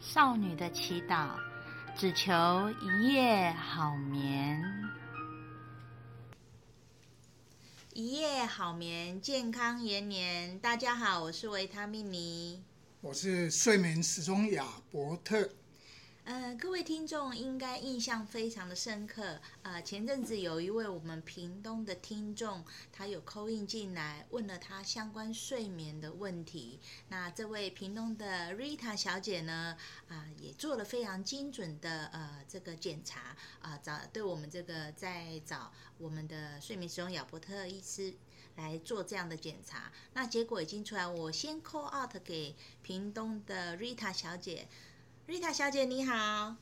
少女的祈祷，只求一夜好眠。一夜好眠，健康延年。大家好，我是维他命尼，我是睡眠时钟亚伯特。呃，各位听众应该印象非常的深刻。呃，前阵子有一位我们屏东的听众，他有 call in 进来，问了他相关睡眠的问题。那这位屏东的 Rita 小姐呢，啊、也做了非常精准的呃这个检查啊，找、对我们这个在找我们的睡眠使用亚伯特医师来做这样的检查。那结果已经出来，我先 call out 给屏东的 Rita 小姐。瑞塔小姐你好，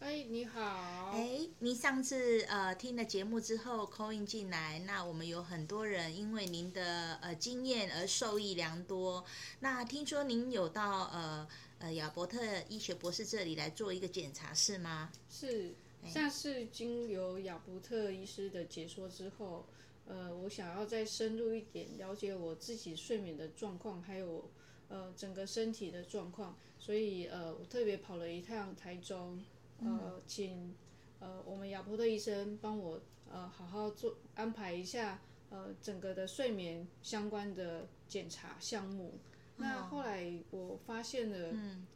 哎你好，哎您上次呃听了节目之后 call in 进来，那我们有很多人因为您的呃经验而受益良多。那听说您有到呃呃亚伯特医学博士这里来做一个检查是吗？是，下次经由亚伯特医师的解说之后，呃我想要再深入一点了解我自己睡眠的状况，还有。呃，整个身体的状况，所以呃，我特别跑了一趟台中，呃，请呃我们亚伯特医生帮我呃好好做安排一下呃整个的睡眠相关的检查项目。那后来我发现了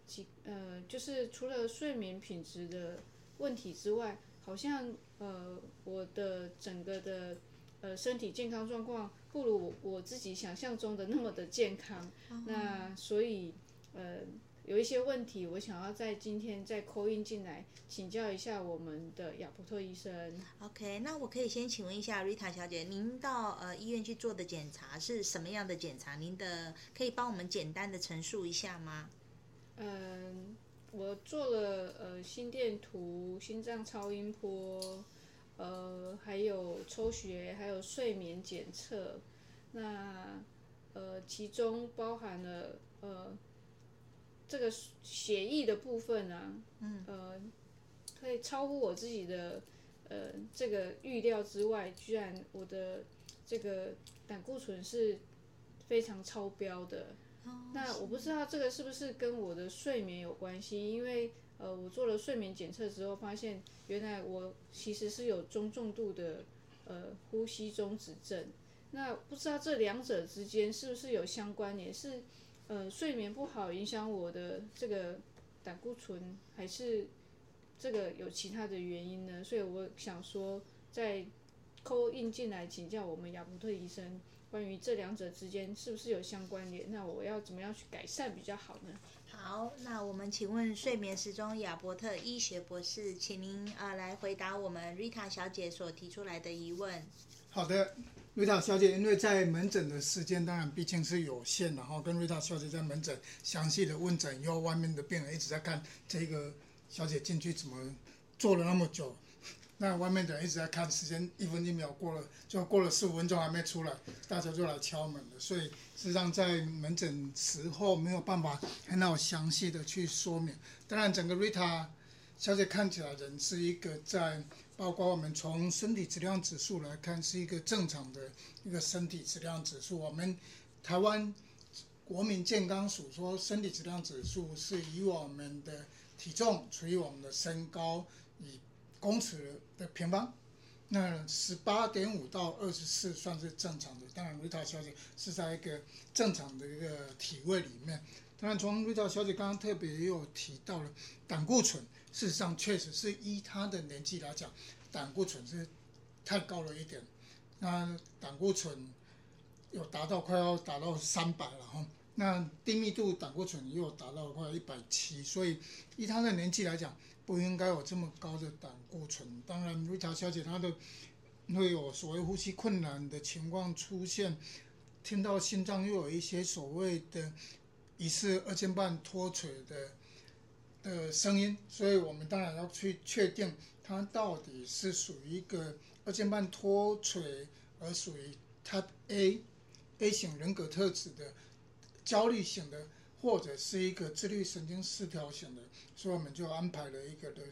几呃，就是除了睡眠品质的问题之外，好像呃我的整个的呃身体健康状况。不如我自己想象中的那么的健康，嗯、那所以呃有一些问题，我想要在今天再 call in 进来请教一下我们的亚伯特医生。OK，那我可以先请问一下 Rita 小姐，您到呃医院去做的检查是什么样的检查？您的可以帮我们简单的陈述一下吗？嗯，我做了呃心电图、心脏超音波。呃，还有抽血，还有睡眠检测，那呃，其中包含了呃，这个血液的部分啊，嗯，呃，可以超乎我自己的呃这个预料之外，居然我的这个胆固醇是非常超标的。哦，那我不知道这个是不是跟我的睡眠有关系，因为。呃，我做了睡眠检测之后，发现原来我其实是有中重度的呃呼吸中止症。那不知道这两者之间是不是有相关联？是呃睡眠不好影响我的这个胆固醇，还是这个有其他的原因呢？所以我想说，在扣印进来请教我们亚伯特医生，关于这两者之间是不是有相关联？那我要怎么样去改善比较好呢？好，那我们请问睡眠时钟亚伯特医学博士，请您啊、呃、来回答我们 Rita 小姐所提出来的疑问。好的瑞塔小姐，因为在门诊的时间当然毕竟是有限的哈，跟瑞塔小姐在门诊详细的问诊，以后外面的病人一直在看这个小姐进去怎么做了那么久。那外面的人一直在看，时间一分一秒过了，就过了十五分钟还没出来，大家就来敲门了。所以实际上在门诊时候没有办法很好详细的去说明。当然，整个瑞塔小姐看起来人是一个在，包括我们从身体质量指数来看，是一个正常的一个身体质量指数。我们台湾国民健康署说，身体质量指数是以我们的体重除以我们的身高以。公尺的平方，那十八点五到二十四算是正常的。当然，瑞塔小姐是在一个正常的一个体位里面。当然，从瑞塔小姐刚刚特别又提到了胆固醇，事实上确实是依他的年纪来讲，胆固醇是太高了一点。那胆固醇有达到快要达到三百了哈。那低密度胆固醇又达到快一百七，所以依他的年纪来讲。不应该有这么高的胆固醇。当然，瑞塔小姐她的会有所谓呼吸困难的情况出现，听到心脏又有一些所谓的疑似二尖瓣脱垂的的声音，所以我们当然要去确定它到底是属于一个二尖瓣脱垂，而属于 Type A A 型人格特质的焦虑型的。或者是一个自律神经失调型的，所以我们就安排了一个的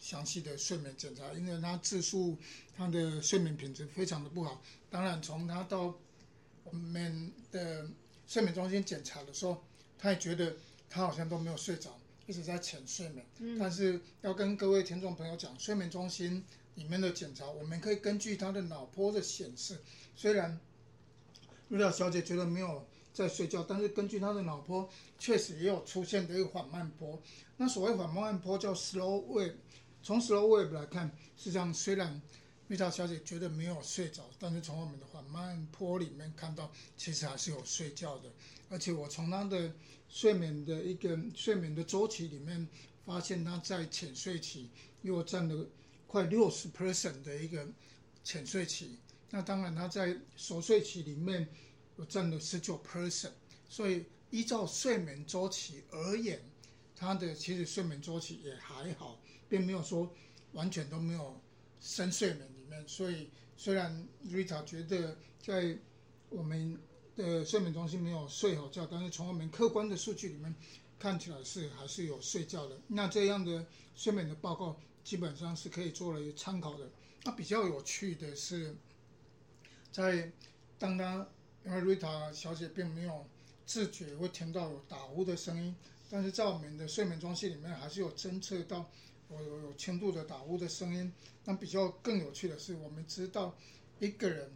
详细的睡眠检查，因为他自述他的睡眠品质非常的不好。当然，从他到我们的睡眠中心检查的时候，他也觉得他好像都没有睡着，一直在浅睡眠。嗯、但是要跟各位听众朋友讲，睡眠中心里面的检查，我们可以根据他的脑波的显示，虽然瑞塔小姐觉得没有在睡觉，但是根据她的脑波，确实也有出现的一个缓慢波。那所谓缓慢波叫 slow wave，从 slow wave 来看，实际上虽然瑞塔小姐觉得没有睡着，但是从我们的缓慢坡里面看到，其实还是有睡觉的。而且我从她的睡眠的一个睡眠的周期里面，发现她在浅睡期又占了快六十 percent 的一个浅睡期。那当然，她在熟睡期里面又占了十九 percent。所以依照睡眠周期而言，她的其实睡眠周期也还好，并没有说完全都没有深睡眠里面。所以，虽然 Rita 觉得在我们的睡眠中心没有睡好觉，但是从我们客观的数据里面看起来是还是有睡觉的。那这样的睡眠的报告基本上是可以作为参考的。那比较有趣的是，在当他因为 Rita 小姐并没有自觉会听到有打呼的声音，但是在我们的睡眠中心里面还是有侦测到。我有有轻度的打呼的声音。那比较更有趣的是，我们知道一个人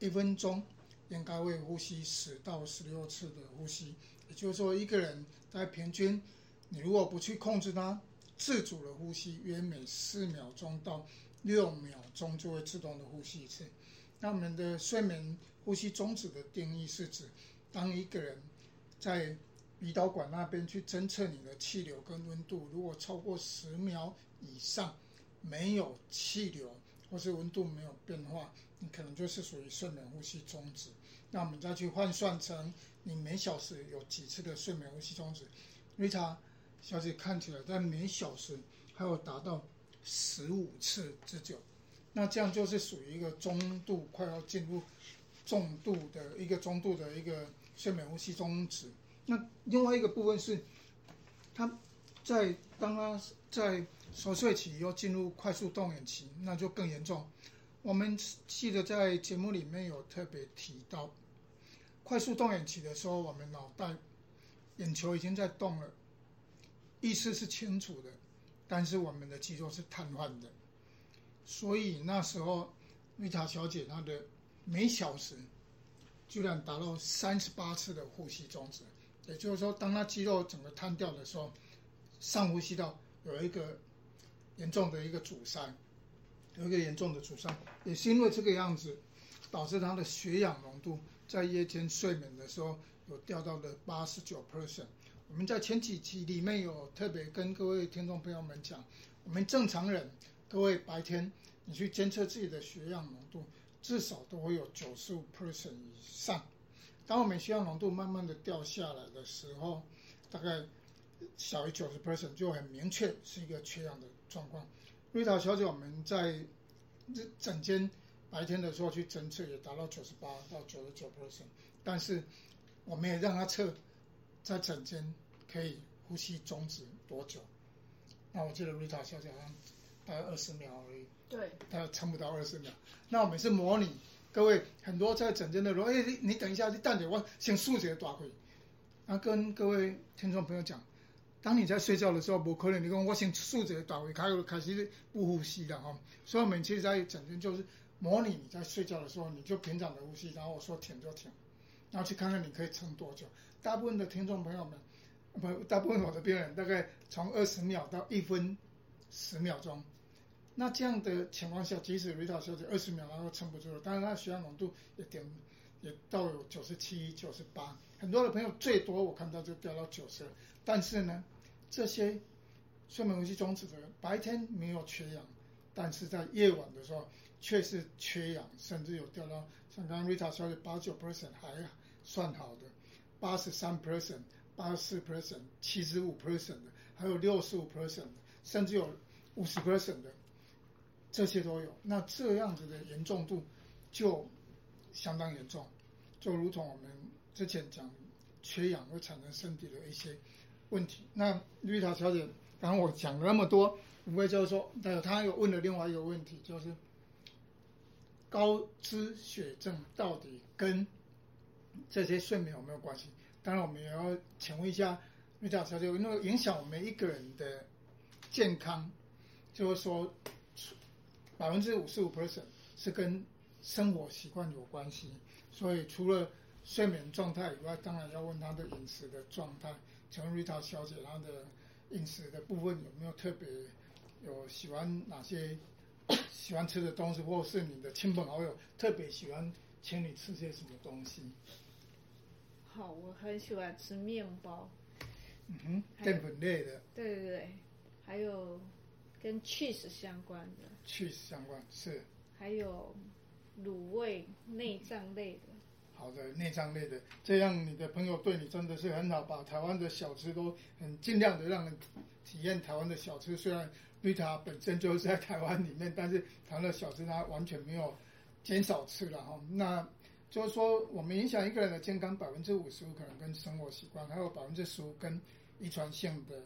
一分钟应该会呼吸十到十六次的呼吸，也就是说，一个人在平均，你如果不去控制它，自主的呼吸约每四秒钟到六秒钟就会自动的呼吸一次。那我们的睡眠呼吸中止的定义是指，当一个人在鼻导管那边去侦测你的气流跟温度，如果超过十秒以上没有气流或是温度没有变化，你可能就是属于睡眠呼吸中止。那我们再去换算成你每小时有几次的睡眠呼吸中止。瑞塔小姐看起来在每小时还有达到十五次之久，那这样就是属于一个中度快要进入重度的一个中度的一个睡眠呼吸中止。那另外一个部分是，他在当他在熟睡期又进入快速动眼期，那就更严重。我们记得在节目里面有特别提到，快速动眼期的时候，我们脑袋眼球已经在动了，意识是清楚的，但是我们的肌肉是瘫痪的。所以那时候，瑞塔小姐她的每小时居然达到三十八次的呼吸中止。也就是说，当他肌肉整个瘫掉的时候，上呼吸道有一个严重的一个阻塞，有一个严重的阻塞，也是因为这个样子，导致他的血氧浓度在夜间睡眠的时候有掉到了八十九 percent。我们在前几期里面有特别跟各位听众朋友们讲，我们正常人，各位白天你去监测自己的血氧浓度，至少都会有九十五 percent 以上。当我们血氧浓度慢慢的掉下来的时候，大概小于九十 percent 就很明确是一个缺氧的状况。瑞塔小姐，我们在整间白天的时候去侦测也达到九十八到九十九 percent，但是我们也让她测在诊间可以呼吸终止多久。那我记得瑞塔小姐好像大概二十秒而已，对，大概撑不到二十秒。那我们是模拟。各位很多在诊间的人，哎，你你等一下，你等着我先数学大会。啊，跟各位听众朋友讲，当你在睡觉的时候，不可能你讲我先数学大会，开开始不呼吸了哈。所以我们其实，在整间就是模拟你在睡觉的时候，你就平常的呼吸，然后我说停就停，然后去看看你可以撑多久。大部分的听众朋友们，不，大部分我的病人大概从二十秒到一分十秒钟。那这样的情况下，即使瑞塔小姐二十秒她都撑不住了，但是她血氧浓度也点也到有九十七、九十八，很多的朋友最多我看到就掉到九十。但是呢，这些睡眠呼吸中止的人白天没有缺氧，但是在夜晚的时候却是缺氧，甚至有掉到像刚刚瑞塔小姐八九 percent 还算好的，八十三 percent、八十四 percent、七十五 percent 的，还有六十五 percent 的，甚至有五十 percent 的。这些都有，那这样子的严重度就相当严重，就如同我们之前讲，缺氧会产生身体的一些问题。那绿塔小姐，刚刚我讲了那么多，无非就是说，还有她有问了另外一个问题，就是高脂血症到底跟这些睡眠有没有关系？当然，我们也要请问一下瑞塔小姐，因为影响我们一个人的健康，就是说百分之五十五 percent 是跟生活习惯有关系。所以除了睡眠状态以外，当然要问他的饮食的状态。请问瑞塔小姐，她的饮食的部分有没有特别有喜欢哪些 喜欢吃的东西，或者是你的亲朋好友特别喜欢请你吃些什么东西？好，我很喜欢吃面包。嗯哼，淀粉类的。对对对，还有跟 cheese 相关的。cheese 相关是。还有卤味内脏类的。好的，内脏类的，这样你的朋友对你真的是很好，把台湾的小吃都很尽量的让人体验台湾的小吃。虽然绿塔本身就是在台湾里面，但是台湾的小吃它完全没有减少吃了哈。那就是说，我们影响一个人的健康，百分之五十五可能跟生活习惯，还有百分之十五跟遗传性的，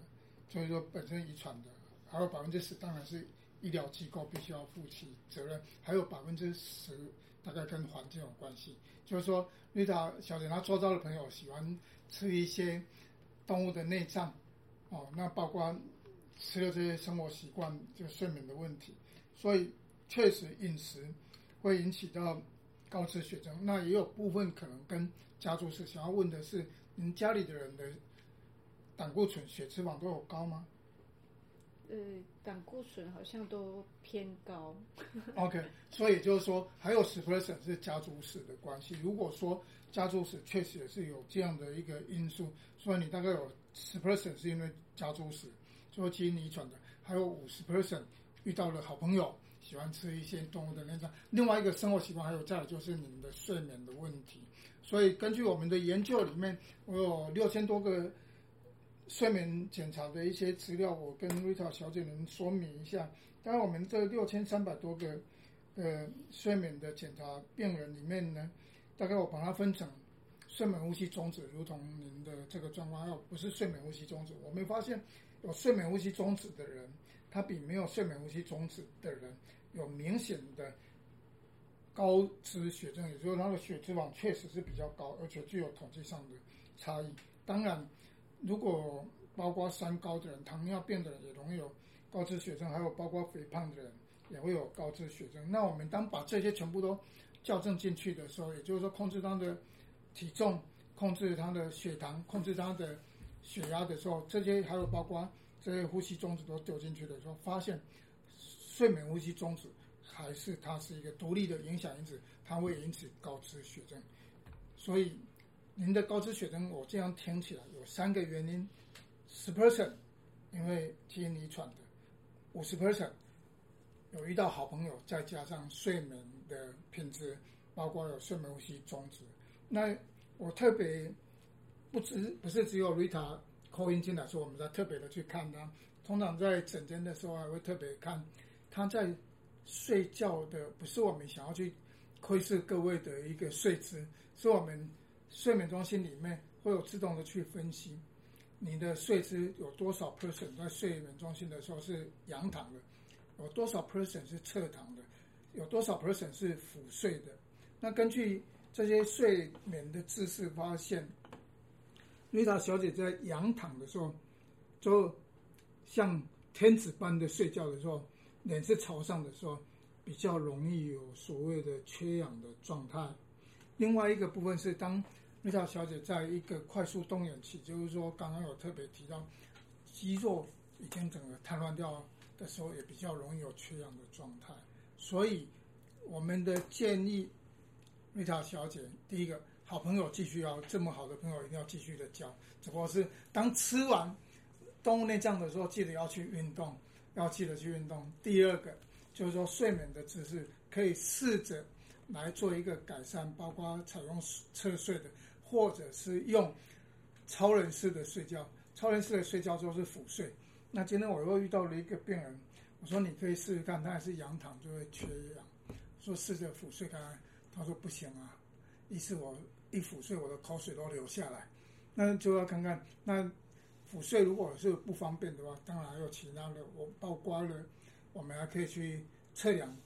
就是说本身遗传的，还有百分之十当然是医疗机构必须要负起责任，还有百分之十。大概跟环境有关系，就是说，遇到小姐她周遭的朋友喜欢吃一些动物的内脏，哦，那包括吃了这些生活习惯，就睡眠的问题，所以确实饮食会引起到高脂血症。那也有部分可能跟家族史。想要问的是，您家里的人的胆固醇、血脂肪都有高吗？呃，胆固醇好像都偏高。OK，所以就是说，还有十 percent 是家族史的关系。如果说家族史确实也是有这样的一个因素，所以你大概有十 percent 是因为家族史，就是基因遗传的，还有五十 percent 遇到了好朋友，喜欢吃一些动物的内脏。另外一个生活习惯，还有再就是你们的睡眠的问题。所以根据我们的研究里面，我有六千多个。睡眠检查的一些资料，我跟瑞塔小姐能说明一下。当然，我们这六千三百多个呃睡眠的检查病人里面呢，大概我把它分成睡眠呼吸中止，如同您的这个状况，还有不是睡眠呼吸中止。我们发现有睡眠呼吸中止的人，他比没有睡眠呼吸中止的人有明显的高脂血症，也就是他的血脂肪确实是比较高，而且具有统计上的差异。当然。如果包括三高的人、糖尿病的人也容易有高脂血症，还有包括肥胖的人也会有高脂血症。那我们当把这些全部都校正进去的时候，也就是说控制他的体重、控制他的血糖、控制他的血压的时候，这些还有包括这些呼吸中止都丢进去的时候，发现睡眠呼吸中止还是它是一个独立的影响因子，它会引起高脂血症。所以。您的高脂血症，我这样听起来有三个原因：十 percent 因为基因遗传的，五十 percent 有遇到好朋友，再加上睡眠的品质，包括有睡眠呼吸中止。那我特别不只不是只有 Rita call in 进来说，我们在特别的去看他。通常在诊间的时候，还会特别看他在睡觉的，不是我们想要去窥视各位的一个睡姿，是我们。睡眠中心里面会有自动的去分析你的睡姿有多少 person 在睡眠中心的时候是仰躺的，有多少 person 是侧躺的，有多少 person 是俯睡的。那根据这些睡眠的姿势发现，瑞塔小姐在仰躺的时候，就像天使般的睡觉的时候，脸是朝上的时候，比较容易有所谓的缺氧的状态。另外一个部分是当。瑞塔小姐在一个快速动眼期，就是说刚刚有特别提到，肌肉已经整个瘫痪掉的时候，也比较容易有缺氧的状态。所以我们的建议，瑞塔小姐，第一个好朋友继续要这么好的朋友一定要继续的交，只不过是当吃完动物内脏的时候，记得要去运动，要记得去运动。第二个就是说睡眠的姿势可以试着来做一个改善，包括采用侧睡的。或者是用超人式的睡觉，超人式的睡觉就是俯睡。那今天我又遇到了一个病人，我说你可以试试看，他还是仰躺就会缺氧，说试着俯睡看看，他说不行啊，意思我一俯睡我的口水都流下来，那就要看看那俯睡如果是不方便的话，当然还有其他的，我包括了，我们还可以去测量。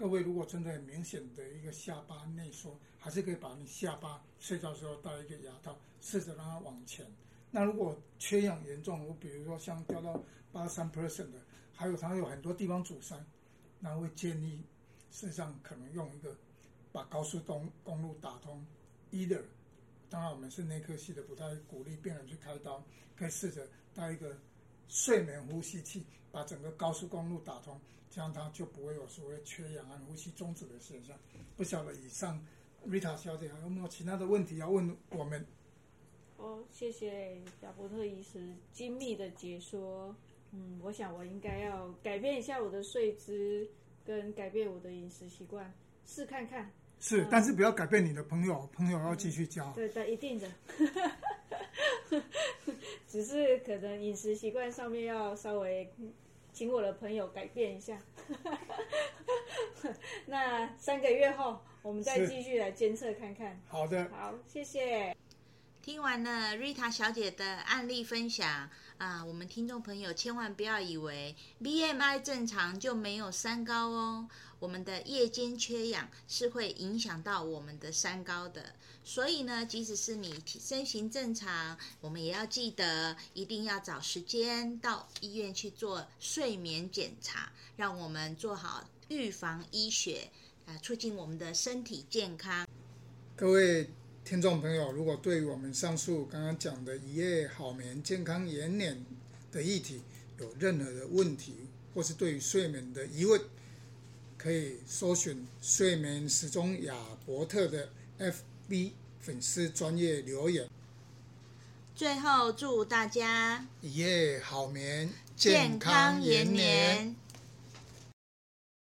各位如果真的很明显的一个下巴内缩，还是可以把你下巴睡觉时候戴一个牙套，试着让它往前，那如果缺氧严重，我比如说像掉到八三 percent 的，还有它有很多地方阻塞，那会建议，事实上可能用一个把高速公公路打通，either，当然我们是内科系的，不太鼓励病人去开刀，可以试着带一个睡眠呼吸器，把整个高速公路打通，这样它就不会有所谓缺氧和呼吸中止的现象。不晓得以上，Rita 小姐还有没有其他的问题要问我们？哦，谢谢亚伯特医师精密的解说。嗯，我想我应该要改变一下我的睡姿，跟改变我的饮食习惯，试看看。是，嗯、但是不要改变你的朋友，朋友要继续交。嗯、对的，一定的。只是可能饮食习惯上面要稍微请我的朋友改变一下。那三个月后，我们再继续来监测看看。好的。好，谢谢。听完了 Rita 小姐的案例分享啊，我们听众朋友千万不要以为 BMI 正常就没有三高哦。我们的夜间缺氧是会影响到我们的三高的，所以呢，即使是你身形正常，我们也要记得一定要找时间到医院去做睡眠检查，让我们做好预防医学啊，促进我们的身体健康。各位。听众朋友，如果对于我们上述刚刚讲的一夜好眠、健康延年的议题有任何的问题，或是对于睡眠的疑问，可以搜寻睡眠时钟亚伯特的 FB 粉丝专业留言。最后，祝大家一夜好眠，健康延年。